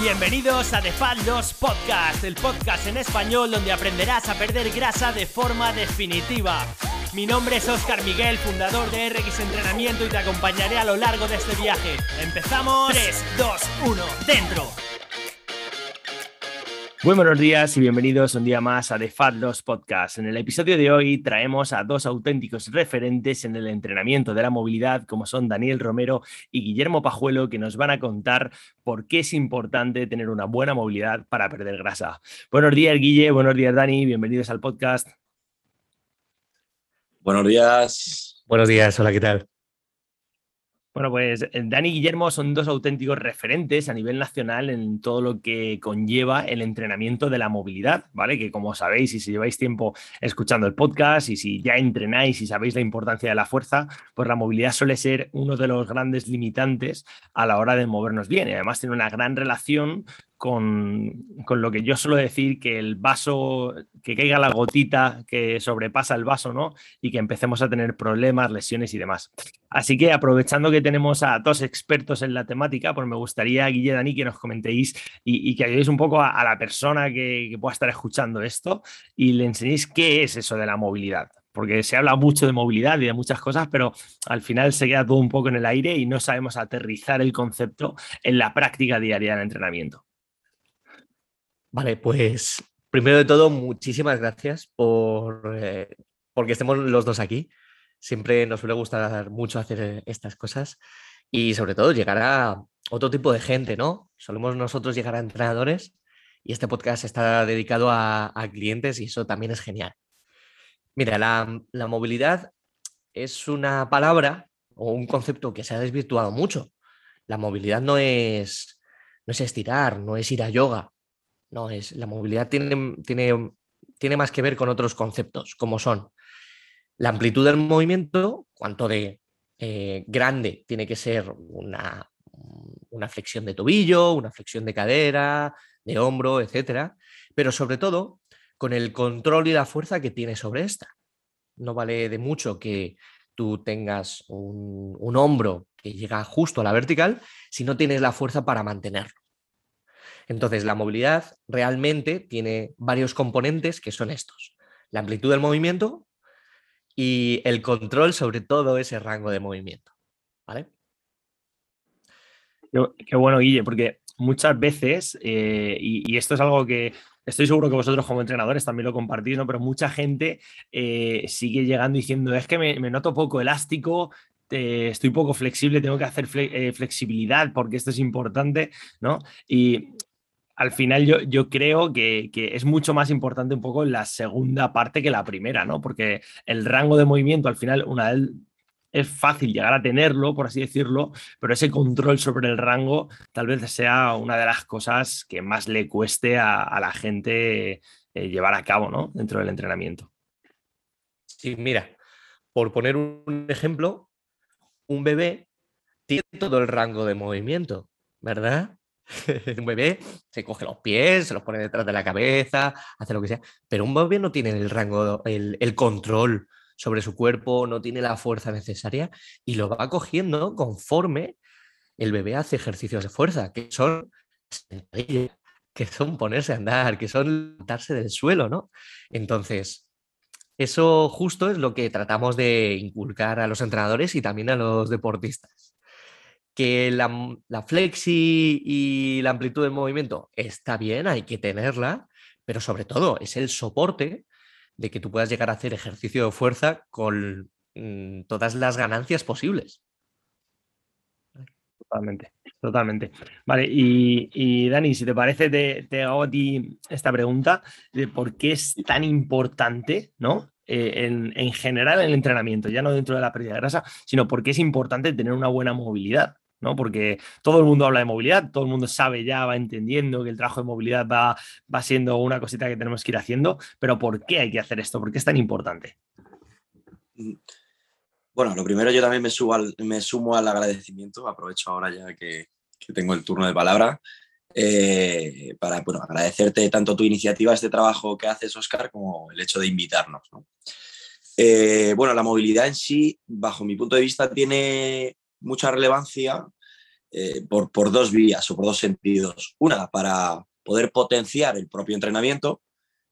Bienvenidos a The Fat Loss Podcast, el podcast en español donde aprenderás a perder grasa de forma definitiva. Mi nombre es Oscar Miguel, fundador de RX Entrenamiento y te acompañaré a lo largo de este viaje. Empezamos. 3, 2, 1, dentro. Muy buenos días y bienvenidos un día más a The Fat Loss Podcast. En el episodio de hoy traemos a dos auténticos referentes en el entrenamiento de la movilidad, como son Daniel Romero y Guillermo Pajuelo, que nos van a contar por qué es importante tener una buena movilidad para perder grasa. Buenos días, Guille. Buenos días, Dani. Bienvenidos al podcast. Buenos días. Buenos días. Hola, ¿qué tal? Bueno, pues eh, Dani y Guillermo son dos auténticos referentes a nivel nacional en todo lo que conlleva el entrenamiento de la movilidad, ¿vale? Que como sabéis, y si lleváis tiempo escuchando el podcast y si ya entrenáis y sabéis la importancia de la fuerza, pues la movilidad suele ser uno de los grandes limitantes a la hora de movernos bien. Y además tiene una gran relación con, lo que yo suelo decir, que el vaso, que caiga la gotita que sobrepasa el vaso, ¿no? Y que empecemos a tener problemas, lesiones y demás. Así que aprovechando que tenemos a dos expertos en la temática, pues me gustaría, Guille Dani, que nos comentéis y, que ayudéis un poco a, la persona que, que pueda estar escuchando esto y le enseñéis qué es eso de la movilidad porque se habla mucho de movilidad y de muchas cosas, pero al final se queda todo un poco en el aire y no sabemos aterrizar el concepto en la práctica diaria del entrenamiento. Vale, pues primero de todo, muchísimas gracias por eh, porque estemos los dos aquí. Siempre nos suele gustar mucho hacer estas cosas y sobre todo llegar a otro tipo de gente, ¿no? Solemos nosotros llegar a entrenadores y este podcast está dedicado a, clientes y eso también es genial. Mira, la, la, movilidad es una palabra o un concepto que se ha desvirtuado mucho. La movilidad no es, no es estirar, no es ir a yoga, no, es, la movilidad tiene, tiene, tiene más que ver con otros conceptos, como son la amplitud del movimiento, cuanto de eh, grande tiene que ser una, una flexión de tobillo, una flexión de cadera, de hombro, etcétera, pero sobre todo con el control y la fuerza que tiene sobre esta. No vale de mucho que tú tengas un, hombro que llega justo a la vertical si no tienes la fuerza para mantenerlo. Entonces, la movilidad realmente tiene varios componentes que son estos. La amplitud del movimiento y el control sobre todo ese rango de movimiento. ¿Vale? Qué, bueno, Guille, porque muchas veces, eh, y, esto es algo que estoy seguro que vosotros como entrenadores también lo compartís, ¿no? pero mucha gente eh, sigue llegando diciendo, es que me, noto poco elástico, estoy poco flexible, tengo que hacer eh, flexibilidad porque esto es importante, ¿no? Y al final yo, yo creo que, es mucho más importante un poco la segunda parte que la primera, ¿no? Porque el rango de movimiento al final, una vez es fácil llegar a tenerlo, por así decirlo, pero ese control sobre el rango tal vez sea una de las cosas que más le cueste a, la gente eh, llevar a cabo, ¿no? Dentro del entrenamiento. Sí, mira, por poner un ejemplo, un bebé tiene todo el rango de movimiento, ¿verdad? un bebé se coge los pies, se los pone detrás de la cabeza, hace lo que sea, pero un bebé no tiene el rango, el, control sobre su cuerpo, no tiene la fuerza necesaria y lo va cogiendo conforme el bebé hace ejercicios de fuerza, que son que son ponerse a andar, que son levantarse del suelo, ¿no? Entonces, eso justo es lo que tratamos de inculcar a los entrenadores y también a los deportistas que la, flexi y la amplitud del movimiento está bien, hay que tenerla, pero sobre todo es el soporte de que tú puedas llegar a hacer ejercicio de fuerza con mm, todas las ganancias posibles. Totalmente, totalmente. Vale, y, Dani, si te parece, te, hago a ti esta pregunta de por qué es tan importante, ¿no? Eh, en, en, general el entrenamiento, ya no dentro de la pérdida de grasa, sino por qué es importante tener una buena movilidad. ¿No? Porque todo el mundo habla de movilidad, todo el mundo sabe ya, va entendiendo que el trabajo de movilidad va, va siendo una cosita que tenemos que ir haciendo, pero ¿por qué hay que hacer esto? ¿Por qué es tan importante? Mm. Bueno, lo primero yo también me, subo me sumo al agradecimiento, aprovecho ahora ya que, tengo el turno de palabra, eh, para agradecerte tanto tu iniciativa, este trabajo que haces, Oscar, como el hecho de invitarnos. Eh, bueno, la movilidad en sí, bajo mi punto de vista, tiene mucha relevancia eh, por, por dos vías o por dos sentidos. Una, para poder potenciar el propio entrenamiento,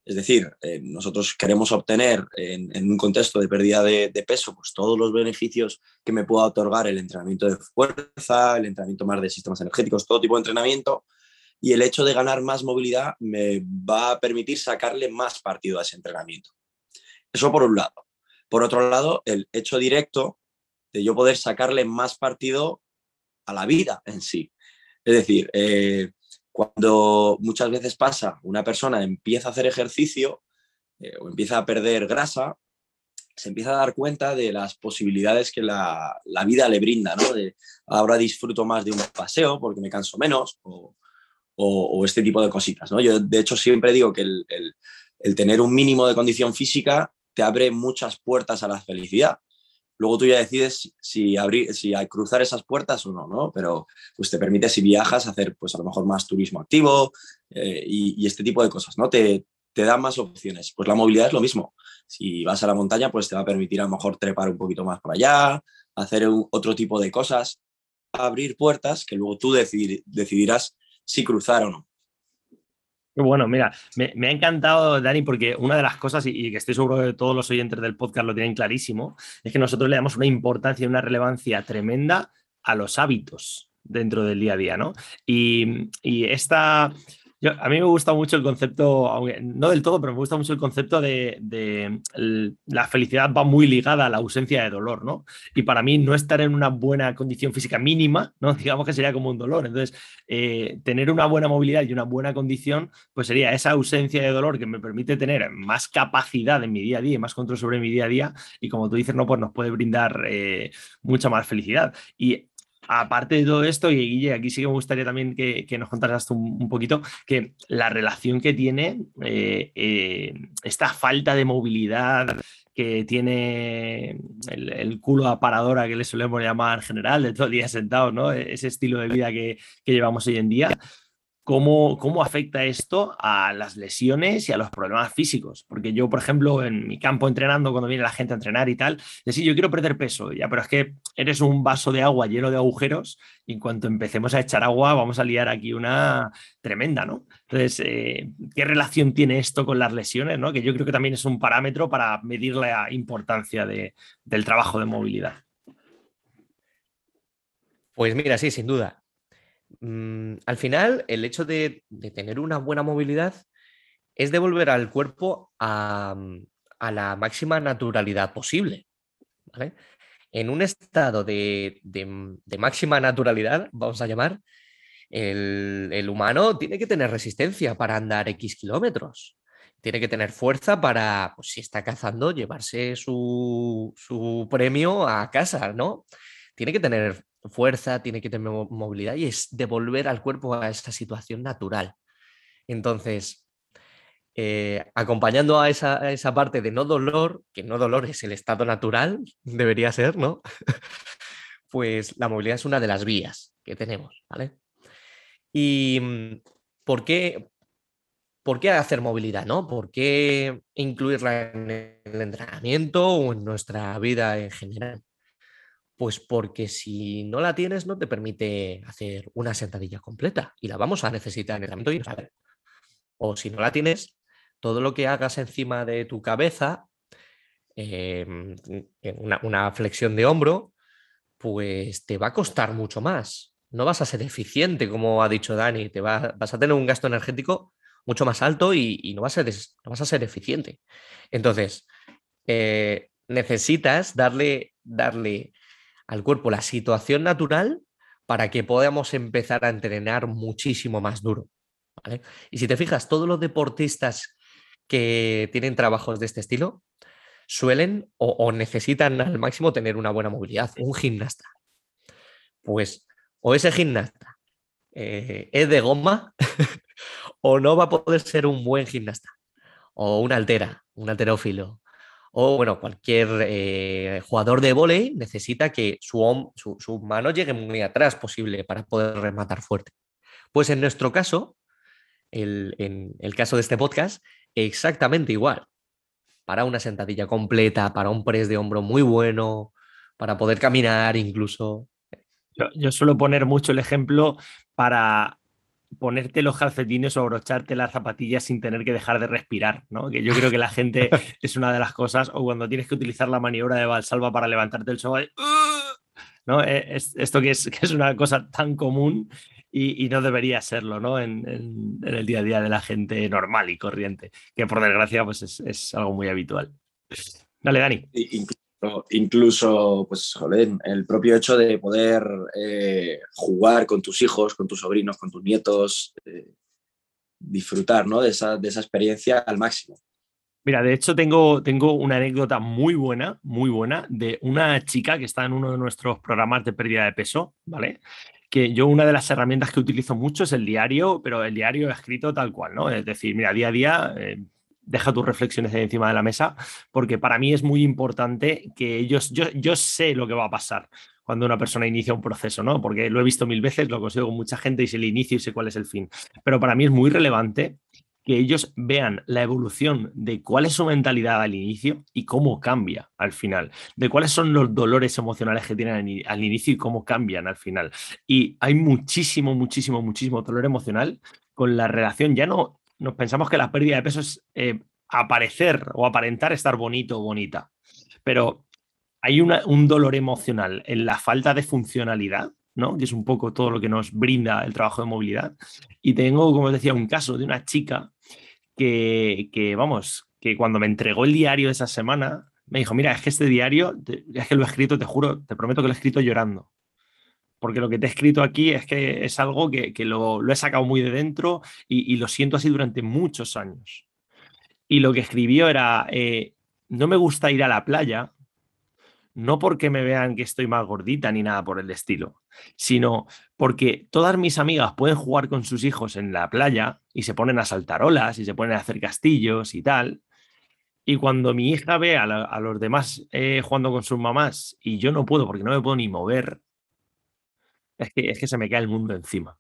es decir, eh, nosotros queremos obtener en, un contexto de pérdida de, peso pues todos los beneficios que me pueda otorgar el entrenamiento de fuerza, el entrenamiento más de sistemas energéticos, todo tipo de entrenamiento. Y el hecho de ganar más movilidad me va a permitir sacarle más partido a ese entrenamiento. Eso por un lado. Por otro lado, el hecho directo de yo poder sacarle más partido a la vida en sí. Es decir, eh, cuando muchas veces pasa, una persona empieza a hacer ejercicio eh, o empieza a perder grasa, se empieza a dar cuenta de las posibilidades que la, vida le brinda, ¿no? De, ahora disfruto más de un paseo porque me canso menos o, este tipo de cositas, ¿no? Yo, de hecho, siempre digo que el, el tener un mínimo de condición física te abre muchas puertas a la felicidad. Luego tú ya decides si, abrir, si cruzar esas puertas o no, ¿no? Pero pues te permite, si viajas, hacer pues a lo mejor más turismo activo eh, y, este tipo de cosas, ¿no? Te, te da más opciones. Pues la movilidad es lo mismo. Si vas a la montaña, pues te va a permitir a lo mejor trepar un poquito más por allá, hacer otro tipo de cosas, abrir puertas que luego tú decidirás si cruzar o no. Bueno, mira, me, ha encantado, Dani, porque una de las cosas, y, que estoy seguro que todos los oyentes del podcast lo tienen clarísimo, es que nosotros le damos una importancia y una relevancia tremenda a los hábitos dentro del día a día, ¿no? Y esta, a mí me gusta mucho el concepto, aunque no del todo, pero me gusta mucho el concepto de, la felicidad va muy ligada a la ausencia de dolor, ¿no? Y para mí no estar en una buena condición física mínima, ¿no? Digamos que sería como un dolor. Entonces, eh, tener una buena movilidad y una buena condición, pues sería esa ausencia de dolor que me permite tener más capacidad en mi día a día y más control sobre mi día a día. Y como tú dices, no, pues nos puede brindar eh, mucha más felicidad. Y aparte de todo esto, y Guille, aquí sí que me gustaría también que, nos contaras un, poquito, que la relación que tiene eh, eh, esta falta de movilidad que tiene el, culo aparadora que le solemos llamar en general, de todo el día sentado, ¿no? Ese estilo de vida que, que llevamos hoy en día. ¿Cómo, ¿Cómo, afecta esto a las lesiones y a los problemas físicos? Porque yo, por ejemplo, en mi campo entrenando, cuando viene la gente a entrenar y tal, decir, yo quiero perder peso, ya, pero es que eres un vaso de agua lleno de agujeros y en cuanto empecemos a echar agua vamos a liar aquí una tremenda, ¿no? Entonces, eh, ¿qué relación tiene esto con las lesiones? ¿no? Que yo creo que también es un parámetro para medir la importancia de, del trabajo de movilidad. Pues mira, sí, sin duda. Mm, al final, el hecho de, tener una buena movilidad es devolver al cuerpo a, mm, la máxima naturalidad posible. En un estado de, máxima naturalidad, vamos a llamar, el, humano tiene que tener resistencia para andar X kilómetros. Tiene que tener fuerza para, pues, si está cazando, llevarse su, su premio a casa, ¿no? Tiene que tener fuerza, tiene que tener movilidad y es devolver al cuerpo a esa situación natural. Entonces, eh, acompañando a esa, parte de no dolor, que no dolor es el estado natural, debería ser, ¿no? pues la movilidad es una de las vías que tenemos, ¿vale? ¿Y mm, por qué, por qué hacer movilidad, no? ¿Por qué incluirla en el entrenamiento o en nuestra vida en general? Pues porque si no la tienes, no te permite hacer una sentadilla completa y la vamos a necesitar en el entrenamiento y. O si no la tienes, todo lo que hagas encima de tu cabeza, em, una, flexión de hombro, pues te va a costar mucho más. No vas a ser eficiente, como ha dicho Dani, te vas a tener un gasto energético mucho más alto y, no, vas a ser, no, vas a ser, eficiente. Entonces, eh, necesitas darle, darle al cuerpo la situación natural para que podamos empezar a entrenar muchísimo más duro. Y si te fijas, todos los deportistas que tienen trabajos de este estilo suelen o, necesitan al máximo tener una buena movilidad. Un gimnasta. Pues o ese gimnasta eh, es de goma o no va a poder ser un buen gimnasta. O un altera, un alterófilo, o bueno, cualquier eh, jugador de volei necesita que su, su, mano llegue muy atrás posible para poder rematar fuerte. Pues en nuestro caso, en el caso de este podcast, exactamente igual. Para una sentadilla completa, para un press de hombro muy bueno, para poder caminar incluso. Yo, suelo poner mucho el ejemplo para ponerte los calcetines o abrocharte las zapatillas sin tener que dejar de respirar, ¿no? Que yo creo que la gente es una de las cosas, o cuando tienes que utilizar la maniobra de Valsalva para levantarte el sofá, ¿no? E, es, esto que es, que es una cosa tan común y, no debería serlo, ¿no? En, el día a día de la gente normal y corriente, que por desgracia pues es, algo muy habitual. Dale, Dani. Incluso, pues, el propio hecho de poder eh, jugar con tus hijos, con tus sobrinos, con tus nietos, eh, disfrutar ¿no? de, esa, de esa experiencia al máximo. Mira, de hecho tengo, tengo una anécdota muy buena, muy buena, de una chica que está en uno de nuestros programas de pérdida de peso, ¿vale? Que yo una de las herramientas que utilizo mucho es el diario, pero el diario escrito tal cual, ¿no? Es decir, mira, día a día eh, deja tus reflexiones ahí encima de la mesa, porque para mí es muy importante que ellos, yo, yo sé lo que va a pasar cuando una persona inicia un proceso, ¿no? Porque lo he visto mil veces, lo consigo con mucha gente y sé el inicio y sé cuál es el fin. Pero para mí es muy relevante que ellos vean la evolución de cuál es su mentalidad al inicio y cómo cambia al final, de cuáles son los dolores emocionales que tienen al inicio y cómo cambian al final. Y hay muchísimo, muchísimo, muchísimo dolor emocional con la relación ya no nos pensamos que la pérdida de peso es eh, aparecer o aparentar estar bonito o bonita, pero hay un dolor emocional en la falta de funcionalidad, ¿no? que es un poco todo lo que nos brinda el trabajo de movilidad. Y tengo, como os decía, un caso de una chica que, que, vamos, que cuando me entregó el diario esa semana, me dijo, mira, es que este diario, es que lo he escrito, te juro, te prometo que lo he escrito llorando porque lo que te he escrito aquí es que es algo que, lo, he sacado muy de dentro y, lo siento así durante muchos años. Y lo que escribió era, eh, no me gusta ir a la playa, no porque me vean que estoy más gordita ni nada por el estilo, sino porque todas mis amigas pueden jugar con sus hijos en la playa y se ponen a saltar olas y se ponen a hacer castillos y tal. Y cuando mi hija ve a, los demás eh, jugando con sus mamás y yo no puedo porque no me puedo ni mover, es que, es que se me cae el mundo encima.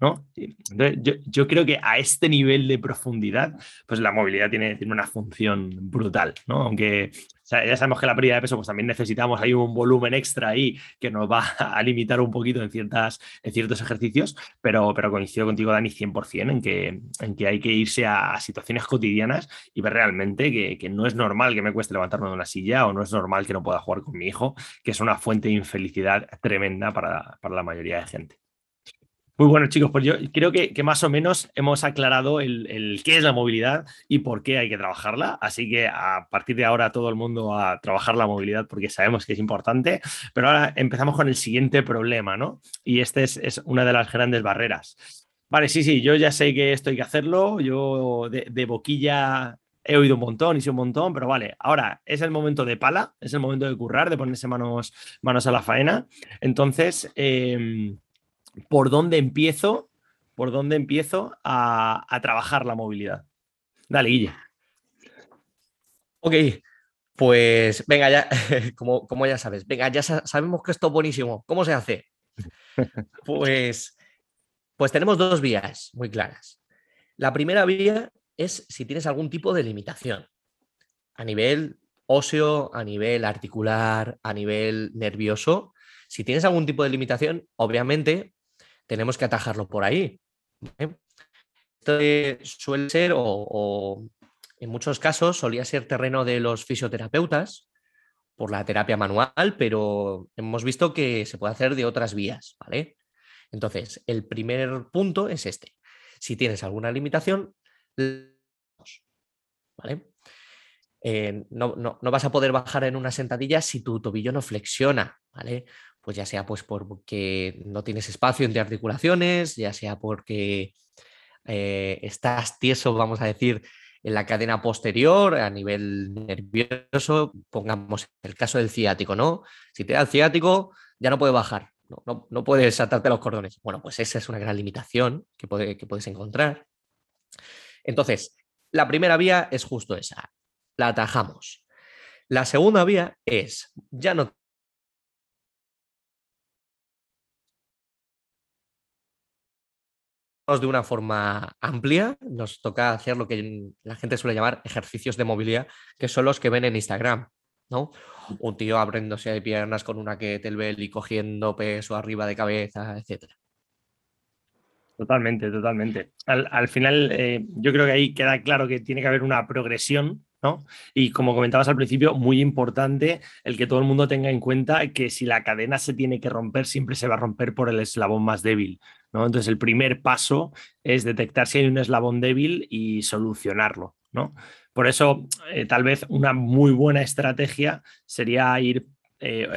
¿No? Entonces, yo, creo que a este nivel de profundidad, pues la movilidad tiene, tiene una función brutal, ¿no? Aunque ya sabemos que la pérdida de peso, pues también necesitamos ahí un volumen extra ahí que nos va a limitar un poquito en, ciertas, en ciertos ejercicios, pero, pero coincido contigo, Dani, 100% en que, en que hay que irse a, situaciones cotidianas y ver realmente que, que, no es normal que me cueste levantarme de una silla o no es normal que no pueda jugar con mi hijo, que es una fuente de infelicidad tremenda para, para la mayoría de gente. Muy bueno, chicos, pues yo creo que, más o menos hemos aclarado el, qué es la movilidad y por qué hay que trabajarla. Así que a partir de ahora todo el mundo a trabajar la movilidad porque sabemos que es importante. Pero ahora empezamos con el siguiente problema, ¿no? Y este es, una de las grandes barreras. Vale, sí, sí, yo ya sé que esto hay que hacerlo. Yo de, boquilla he oído un montón y sé un montón, pero vale, ahora es el momento de pala, es el momento de currar, de ponerse manos, manos a la faena. Entonces, em, por dónde empiezo, por dónde empiezo a, trabajar la movilidad. Dale, Guille. Ok, pues venga, ya, como, como ya sabes, venga, ya sabemos que esto es buenísimo. ¿Cómo se hace? Pues, pues tenemos dos vías muy claras. La primera vía es si tienes algún tipo de limitación a nivel óseo, a nivel articular, a nivel nervioso. Si tienes algún tipo de limitación, obviamente tenemos que atajarlo por ahí. Esto suele ser, o, en muchos casos, solía ser terreno de los fisioterapeutas por la terapia manual, pero hemos visto que se puede hacer de otras vías, ¿vale? Entonces, el primer punto es este. Si tienes alguna limitación, ¿vale? Eh, no, no, vas a poder bajar en una sentadilla si tu tobillo no flexiona, ¿vale? Pues ya sea pues porque no tienes espacio entre articulaciones, ya sea porque eh, estás tieso, vamos a decir, en la cadena posterior a nivel nervioso, pongamos el caso del ciático, ¿no? Si te da el ciático, ya no puede bajar, no, no, puedes atarte los cordones. Bueno, pues esa es una gran limitación que, puede, que puedes encontrar. Entonces, la primera vía es justo esa, la atajamos. La segunda vía es, ya no de una forma amplia, nos toca hacer lo que la gente suele llamar ejercicios de movilidad, que son los que ven en Instagram. ¿no? Un tío abriéndose de piernas con una kettlebell y cogiendo peso arriba de cabeza, etc. Totalmente, totalmente. Al, final, eh, yo creo que ahí queda claro que tiene que haber una progresión ¿no? Y como comentabas al principio, muy importante el que todo el mundo tenga en cuenta que si la cadena se tiene que romper, siempre se va a romper por el eslabón más débil. Entonces, el primer paso es detectar si hay un eslabón débil y solucionarlo. ¿no? Por eso, eh, tal vez una muy buena estrategia sería ir eh,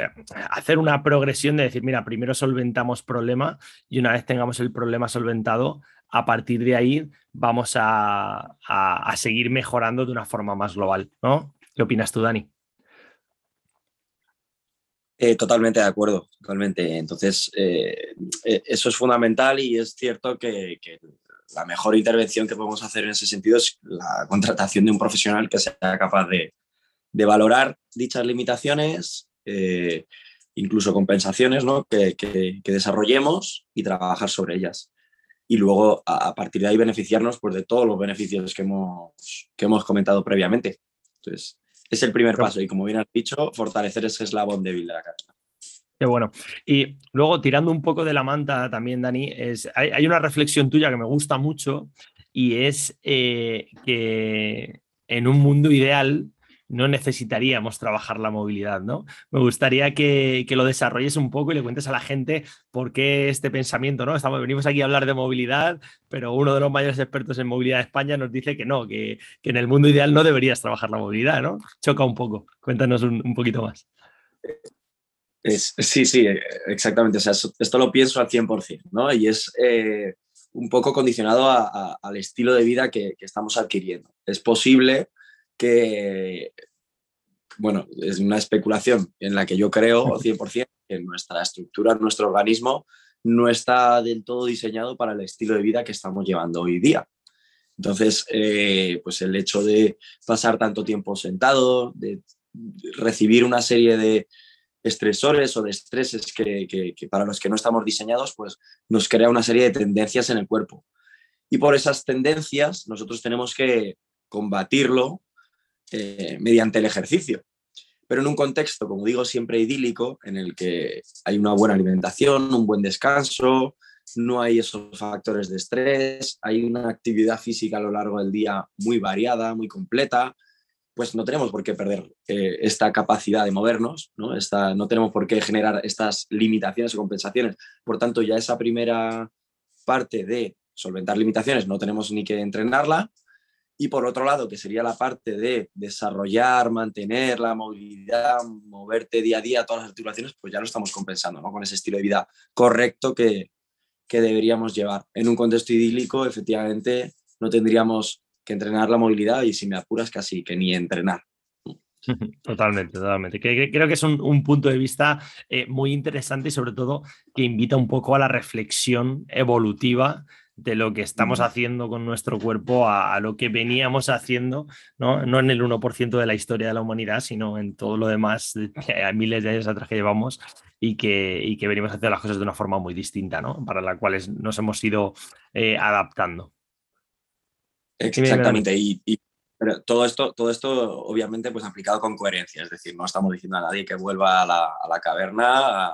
hacer una progresión de decir, mira, primero solventamos problema y una vez tengamos el problema solventado, a partir de ahí vamos a, seguir mejorando de una forma más global, ¿no? ¿Qué opinas tú, Dani? Eh, totalmente de acuerdo, totalmente. Entonces, eh, eh, eso es fundamental y es cierto que, la mejor intervención que podemos hacer en ese sentido es la contratación de un profesional que sea capaz de, valorar dichas limitaciones, incluso compensaciones ¿no? que, desarrollemos y trabajar sobre ellas y luego a, partir de ahí beneficiarnos pues, de todos los beneficios que hemos, que hemos comentado previamente. Entonces, es el primer paso y como bien has dicho, fortalecer ese eslabón débil de la cadena. Qué bueno. Y luego, tirando un poco de la manta también, Dani, es, hay, una reflexión tuya que me gusta mucho y es eh, que en un mundo ideal no necesitaríamos trabajar la movilidad, ¿no? Me gustaría que, lo desarrolles un poco y le cuentes a la gente por qué este pensamiento, ¿no? Estamos, venimos aquí a hablar de movilidad, pero uno de los mayores expertos en movilidad de España nos dice que no, que, en el mundo ideal no deberías trabajar la movilidad, ¿no? Choca un poco. Cuéntanos un, poquito más. sí, sí, exactamente. O sea, esto lo pienso al 100%, ¿no? Y es eh, un poco condicionado al estilo de vida que, que estamos adquiriendo. Es posible que, bueno, es una especulación en la que yo creo 100% que nuestra estructura, nuestro organismo no está del todo diseñado para el estilo de vida que estamos llevando hoy día. Entonces, eh, pues el hecho de pasar tanto tiempo sentado, de recibir una serie de estresores o de estreses que, que, para los que no estamos diseñados, pues nos crea una serie de tendencias en el cuerpo. Y por esas tendencias nosotros tenemos que combatirlo eh, mediante el ejercicio. Pero en un contexto, como digo, siempre idílico, en el que hay una buena alimentación, un buen descanso, no hay esos factores de estrés, hay una actividad física a lo largo del día muy variada, muy completa, pues no tenemos por qué perder eh, esta capacidad de movernos, ¿no? no tenemos por qué generar estas limitaciones o compensaciones. Por tanto, ya esa primera parte de solventar limitaciones no tenemos ni que entrenarla, y por otro lado, que sería la parte de desarrollar, mantener la movilidad, moverte día a día, todas las articulaciones, pues ya lo estamos compensando, ¿no? Con ese estilo de vida correcto que, que deberíamos llevar. En un contexto idílico, efectivamente, no tendríamos que entrenar la movilidad y si me apuras casi que ni entrenar. Totalmente, totalmente. Creo que es un, punto de vista eh, muy interesante y sobre todo que invita un poco a la reflexión evolutiva de lo que estamos haciendo con nuestro cuerpo a, lo que veníamos haciendo, ¿no? no en el 1% de la historia de la humanidad, sino en todo lo demás, a miles de años atrás que llevamos y que, y que venimos haciendo las cosas de una forma muy distinta, ¿no? para la cual nos hemos ido eh, adaptando. Exactamente, y, pero todo esto, todo esto obviamente pues aplicado con coherencia, es decir, no estamos diciendo a nadie que vuelva a la, caverna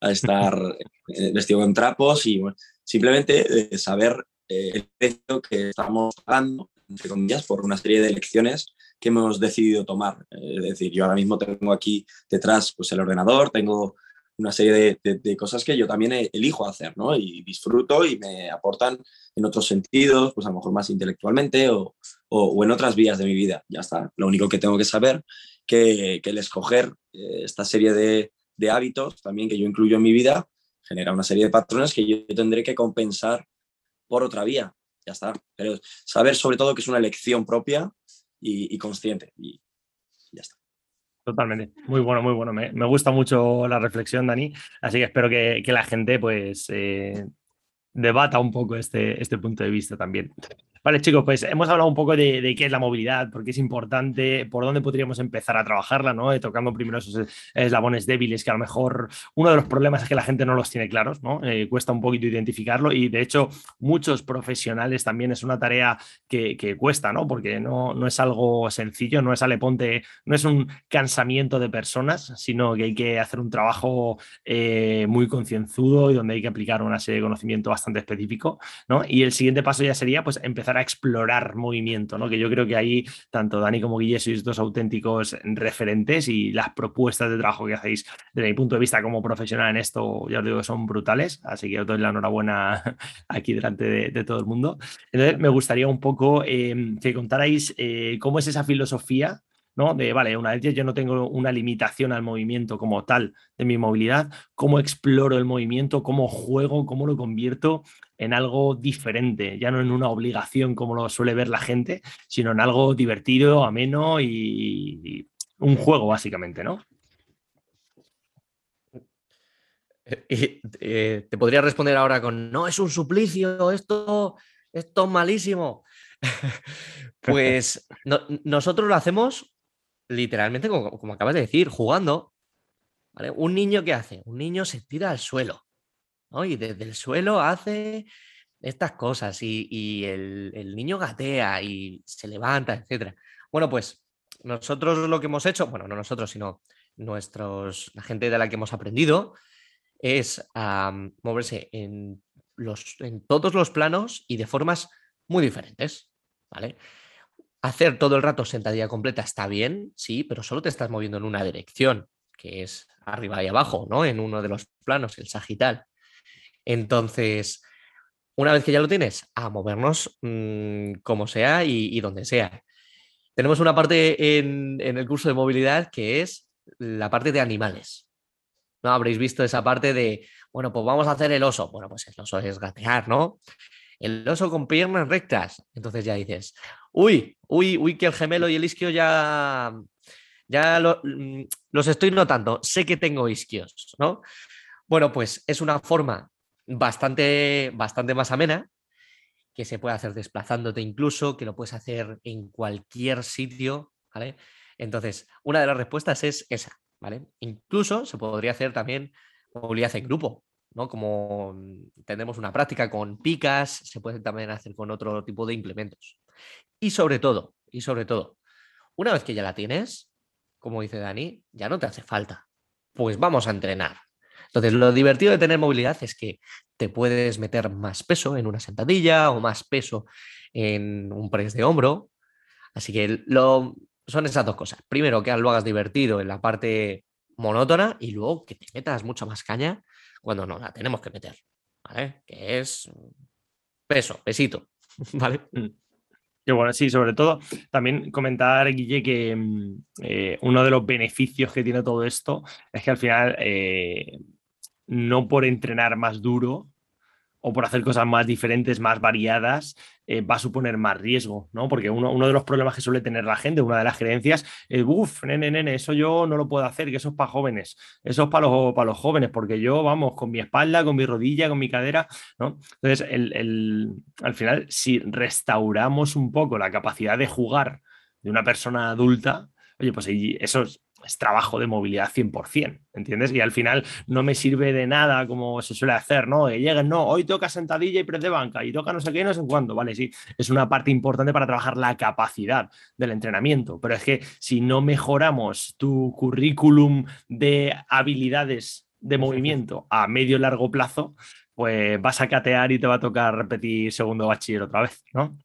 a, estar eh, vestido con trapos y simplemente saber eh, el precio que estamos pagando, entre comillas, por una serie de elecciones que hemos decidido tomar. Es decir, yo ahora mismo tengo aquí detrás pues, el ordenador, tengo una serie de, cosas que yo también elijo hacer, ¿no? Y disfruto y me aportan en otros sentidos, pues a lo mejor más intelectualmente o, o, en otras vías de mi vida. Ya está. Lo único que tengo que saber que, que el escoger eh, esta serie de, de hábitos también que yo incluyo en mi vida genera una serie de patrones que yo tendré que compensar por otra vía. Ya está. Pero saber sobre todo que es una elección propia y, consciente. Y ya está. Totalmente. Muy bueno, muy bueno. Me, gusta mucho la reflexión, Dani. Así que espero que, la gente pues eh, debata un poco este, este punto de vista también. Vale, chicos, pues hemos hablado un poco de, qué es la movilidad, por qué es importante, por dónde podríamos empezar a trabajarla, ¿no? Eh, tocando primero esos eslabones débiles, que a lo mejor uno de los problemas es que la gente no los tiene claros, ¿no? Eh, cuesta un poquito identificarlo y de hecho muchos profesionales también es una tarea que, cuesta, ¿no? Porque no, no es algo sencillo, no es aleponte, no es un cansamiento de personas, sino que hay que hacer un trabajo eh, muy concienzudo y donde hay que aplicar una serie de conocimiento bastante específico, ¿no? Y el siguiente paso ya sería pues empezar a explorar movimiento, ¿no? Que yo creo que ahí tanto Dani como Guille sois dos auténticos referentes y las propuestas de trabajo que hacéis desde mi punto de vista como profesional en esto, ya os digo, son brutales, así que os doy la enhorabuena aquí delante de, todo el mundo. Entonces, me gustaría un poco eh, que contarais eh, cómo es esa filosofía ¿no? De, vale, una vez yo no tengo una limitación al movimiento como tal de mi movilidad, ¿cómo exploro el movimiento? ¿Cómo juego? ¿Cómo lo convierto en algo diferente? Ya no en una obligación como lo suele ver la gente, sino en algo divertido, ameno y, un juego, básicamente, ¿no? Eh, eh, te podría responder ahora con, no, es un suplicio, esto, esto es malísimo. pues nosotros lo hacemos literalmente, como, acabas de decir, jugando. ¿vale? Un niño, ¿qué hace? Un niño se tira al suelo. Y desde el suelo hace estas cosas y, el, niño gatea y se levanta, etc. Bueno, pues nosotros lo que hemos hecho, bueno, no nosotros, sino nuestros, la gente de la que hemos aprendido, es moverse en, en todos los planos y de formas muy diferentes. ¿vale? Hacer todo el rato sentadilla completa está bien, sí, pero solo te estás moviendo en una dirección, que es arriba y abajo, ¿no? En uno de los planos, el sagital. Entonces, una vez que ya lo tienes, a movernos mm, como sea y, donde sea. Tenemos una parte en, el curso de movilidad que es la parte de animales. ¿No? Habréis visto esa parte de, bueno, pues vamos a hacer el oso. Bueno, pues el oso es gatear, ¿no? El oso con piernas rectas. Entonces ya dices, uy, uy, uy, que el gemelo y el isquio ya, ya mm, los estoy notando, sé que tengo isquios, ¿no? Bueno, pues es una forma bastante, bastante más amena, que se puede hacer desplazándote incluso, que lo puedes hacer en cualquier sitio, ¿vale? Entonces, una de las respuestas es esa, ¿vale? Incluso se podría hacer también movilidad en grupo, ¿no? Como tenemos una práctica con picas, se puede también hacer con otro tipo de implementos. Y sobre todo, y sobre todo, una vez que ya la tienes, como dice Dani, ya no te hace falta. Pues vamos a entrenar. Entonces, lo divertido de tener movilidad es que te puedes meter más peso en una sentadilla o más peso en un press de hombro. Así que lo, son esas dos cosas. Primero, que lo hagas divertido en la parte monótona y luego que te metas mucha más caña cuando no la tenemos que meter. Que es peso, pesito. ¿Vale? Mm. Y bueno, sí, sobre todo también comentar, Guille, que mm, eh, uno de los beneficios que tiene todo esto es que al final, eh, no por entrenar más duro, o por hacer cosas más diferentes, más variadas, eh, va a suponer más riesgo, ¿no? Porque uno, uno, de los problemas que suele tener la gente, una de las creencias, es, uff, nene, nene, eso yo no lo puedo hacer, que eso es para jóvenes, eso es para los, para los jóvenes, porque yo, vamos, con mi espalda, con mi rodilla, con mi cadera, ¿no? Entonces, el, al final, si restauramos un poco la capacidad de jugar de una persona adulta, oye, pues eso es, trabajo de movilidad 100%, ¿entiendes? Y al final no me sirve de nada como se suele hacer, ¿no? Que lleguen, no, hoy toca sentadilla y press de banca y toca no sé qué, no sé cuándo, ¿vale? Sí, es una parte importante para trabajar la capacidad del entrenamiento, pero es que si no mejoramos tu currículum de habilidades de movimiento a medio y largo plazo, pues vas a catear y te va a tocar repetir segundo bachiller otra vez, ¿no?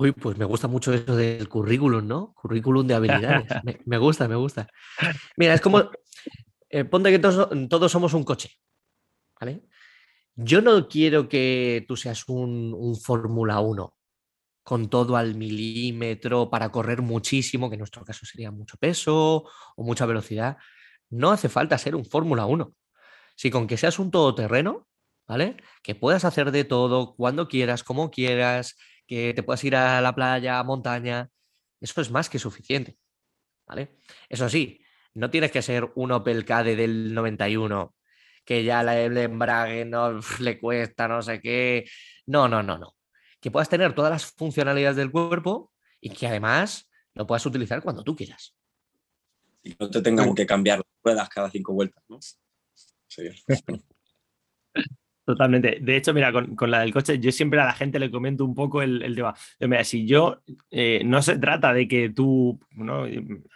Uy, pues me gusta mucho eso del currículum, ¿no? Currículum de habilidades. Me, gusta, me gusta. Mira, es como, eh, ponte que todos, somos un coche, ¿vale? Yo no quiero que tú seas un, un Fórmula 1 con todo al milímetro para correr muchísimo, que en nuestro caso sería mucho peso o mucha velocidad. No hace falta ser un Fórmula 1. Si con que seas un todoterreno, ¿vale? Que puedas hacer de todo, cuando quieras, como quieras, que te puedas ir a la playa, a montaña, eso es más que suficiente. ¿vale? Eso sí, no tienes que ser un Opel Cade del 91, que ya el embrague no le cuesta no sé qué. No, no, no, no. que puedas tener todas las funcionalidades del cuerpo y que además lo puedas utilizar cuando tú quieras. Y no te tengan que cambiar las ruedas cada cinco vueltas, ¿no? Sí. Totalmente. De hecho, mira, con, la del coche, yo siempre a la gente le comento un poco el, tema. Mira, si yo eh, no se trata de que tú,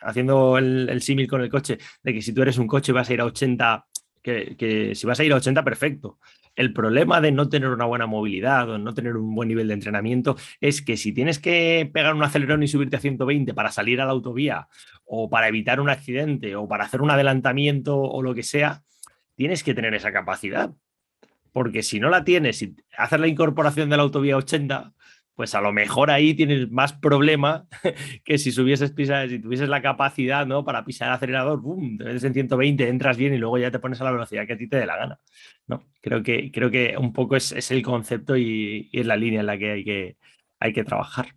haciendo el, el símil con el coche, de que si tú eres un coche vas a ir a 80, que, que, si vas a ir a 80, perfecto. El problema de no tener una buena movilidad o no tener un buen nivel de entrenamiento es que si tienes que pegar un acelerón y subirte a 120 para salir a la autovía o para evitar un accidente o para hacer un adelantamiento o lo que sea, tienes que tener esa capacidad porque si no la tienes y haces la incorporación de la autovía 80, pues a lo mejor ahí tienes más problema que si subieses pisar, si tuvieses la capacidad ¿no? para pisar el acelerador, ¡boom! te ves en 120, entras bien y luego ya te pones a la velocidad que a ti te dé la gana. ¿no? Creo, que, creo que un poco es, es el concepto y, y, es la línea en la que hay que, hay que trabajar.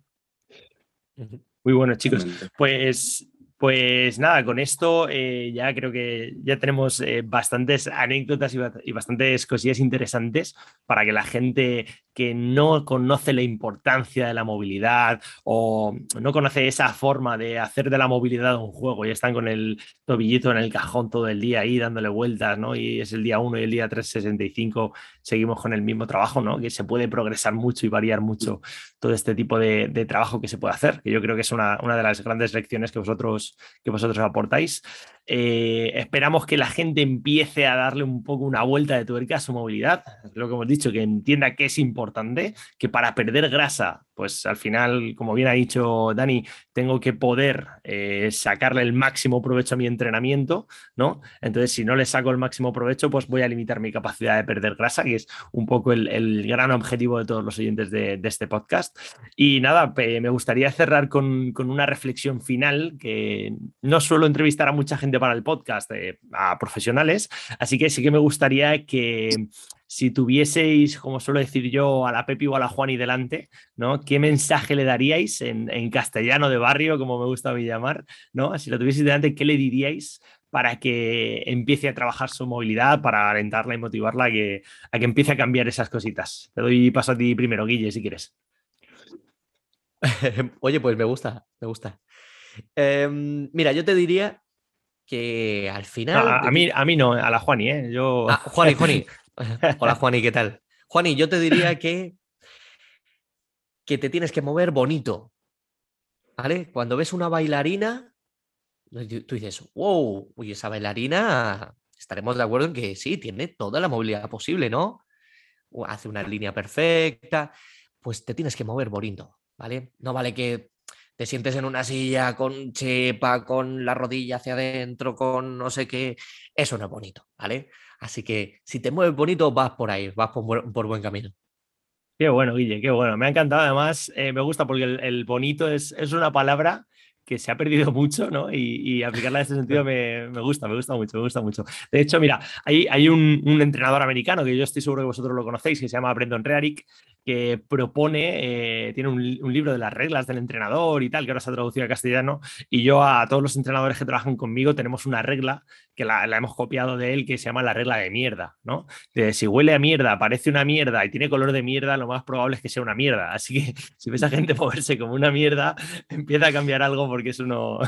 Muy bueno, chicos. Pues pues nada, con esto eh, ya creo que ya tenemos eh, bastantes anécdotas y, bastantes cosillas interesantes para que la gente que no conoce la importancia de la movilidad o no conoce esa forma de hacer de la movilidad un juego y están con el tobillito en el cajón todo el día ahí dándole vueltas, ¿no? Y es el día 1 y el día 365 seguimos con el mismo trabajo, ¿no? Que se puede progresar mucho y variar mucho todo este tipo de, trabajo que se puede hacer, que yo creo que es una, una de las grandes lecciones que vosotros, que vosotros aportáis. Eh, esperamos que la gente empiece a darle un poco una vuelta de tuerca a su movilidad, lo que hemos dicho, que entienda que es importante, que para perder grasa pues al final, como bien ha dicho Dani, tengo que poder eh, sacarle el máximo provecho a mi entrenamiento, ¿no? Entonces, si no le saco el máximo provecho, pues voy a limitar mi capacidad de perder grasa, que es un poco el, gran objetivo de todos los oyentes de, este podcast. Y nada, me gustaría cerrar con, una reflexión final, que no suelo entrevistar a mucha gente para el podcast, eh, a profesionales, así que sí que me gustaría que si tuvieseis, como suelo decir yo, a la Pepi o a la Juani delante, ¿no? ¿Qué mensaje le daríais en, castellano de barrio, como me gusta a mí llamar, ¿no? Si lo tuvieseis delante, ¿qué le diríais para que empiece a trabajar su movilidad, para alentarla y motivarla a que, a que empiece a cambiar esas cositas? Te doy paso a ti primero, Guille, si quieres. Oye, pues me gusta, me gusta. Em, mira, yo te diría que al final. a, mí, a mí no, a la Juani, ¿eh? Yo... Ah, Juani, Juani, Hola, Juani, ¿qué tal? Juani, yo te diría que, que te tienes que mover bonito. ¿Vale? Cuando ves una bailarina, tú dices, wow, uy, esa bailarina, estaremos de acuerdo en que sí, tiene toda la movilidad posible, ¿no? Hace una línea perfecta, pues te tienes que mover bonito, ¿vale? No vale que te sientes en una silla con chepa, con la rodilla hacia adentro, con no sé qué, eso no es bonito, ¿vale? Así que si te mueves bonito, vas por ahí, vas por, buen camino. Qué bueno, Guille, qué bueno. Me ha encantado. Además, eh, me gusta porque el, bonito es, es, una palabra que se ha perdido mucho, ¿no? Y, aplicarla en este sentido me, gusta, me gusta mucho, me gusta mucho. De hecho, mira, hay, hay un, un, entrenador americano que yo estoy seguro que vosotros lo conocéis, que se llama Brendan Rearick, que propone, eh, tiene un, libro de las reglas del entrenador y tal, que ahora se ha traducido a castellano, y yo a todos los entrenadores que trabajan conmigo tenemos una regla que la, hemos copiado de él, que se llama la regla de mierda, ¿no? De si huele a mierda, parece una mierda y tiene color de mierda, lo más probable es que sea una mierda. Así que si ves a gente moverse como una mierda, empieza a cambiar algo porque eso no,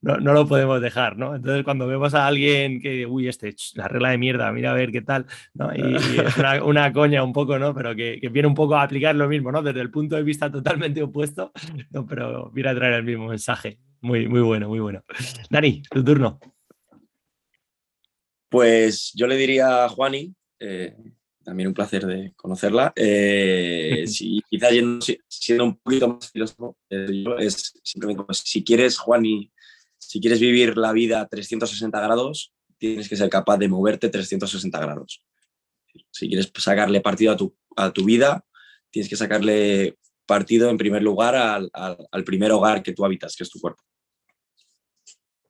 no, lo podemos dejar, ¿no? Entonces cuando vemos a alguien que, uy, este, la regla de mierda, mira a ver qué tal, ¿no? Y, es una, coña un poco, ¿no? Pero que, que viene un poco a aplicar lo mismo, ¿no? Desde el punto de vista totalmente opuesto, no, pero viene a traer el mismo mensaje. Muy, muy bueno, muy bueno. Dani, tu turno. Pues yo le diría a Juani, eh, también un placer de conocerla, eh, si, quizás siendo un poquito más filósofo, eh, es simplemente pues, si quieres, Juani, si quieres vivir la vida a 360 grados, tienes que ser capaz de moverte 360 grados. Si quieres sacarle partido a tu, a tu vida, tienes que sacarle partido en primer lugar al, primer hogar que tú habitas, que es tu cuerpo.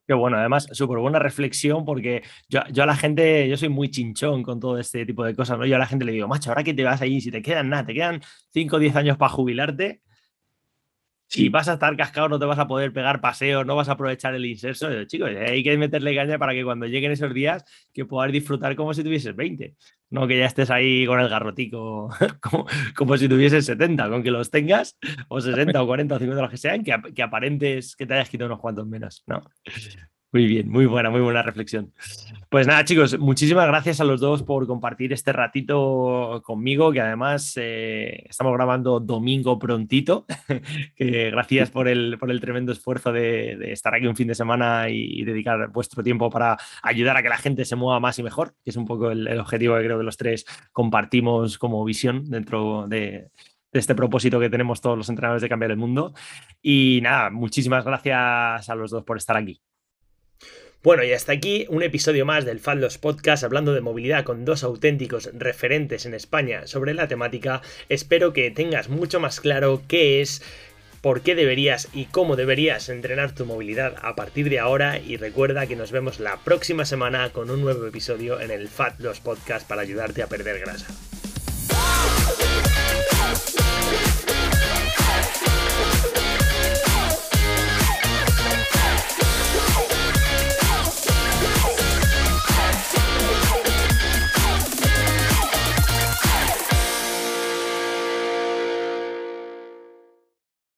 Qué bueno, además, súper buena reflexión porque yo, yo, a la gente, yo soy muy chinchón con todo este tipo de cosas, ¿no? Yo a la gente le digo, macho, ahora que te vas ahí, si te quedan nada, te quedan 5 o 10 años para jubilarte, Si vas a estar cascado, no te vas a poder pegar paseo, no vas a aprovechar el inserso. Chicos, hay que meterle caña para que cuando lleguen esos días que puedas disfrutar como si tuvieses 20. No que ya estés ahí con el garrotico como, como si tuvieses 70, con que los tengas, o 60 o 40 o 50, los que sean, que, que aparentes que te hayas quitado unos cuantos menos. No. Muy bien, muy buena, muy buena reflexión. Pues nada, chicos, muchísimas gracias a los dos por compartir este ratito conmigo, que además eh, estamos grabando domingo prontito. gracias por el, por el tremendo esfuerzo de, estar aquí un fin de semana y, dedicar vuestro tiempo para ayudar a que la gente se mueva más y mejor, que es un poco el, objetivo que creo que los tres compartimos como visión dentro de, de este propósito que tenemos todos los entrenadores de cambiar el mundo. Y nada, muchísimas gracias a los dos por estar aquí. Bueno, y hasta aquí un episodio más del Fadlos Podcast hablando de movilidad con dos auténticos referentes en España sobre la temática. Espero que tengas mucho más claro qué es por qué deberías y cómo deberías entrenar tu movilidad a partir de ahora y recuerda que nos vemos la próxima semana con un nuevo episodio en el Fat Podcast para ayudarte a perder grasa.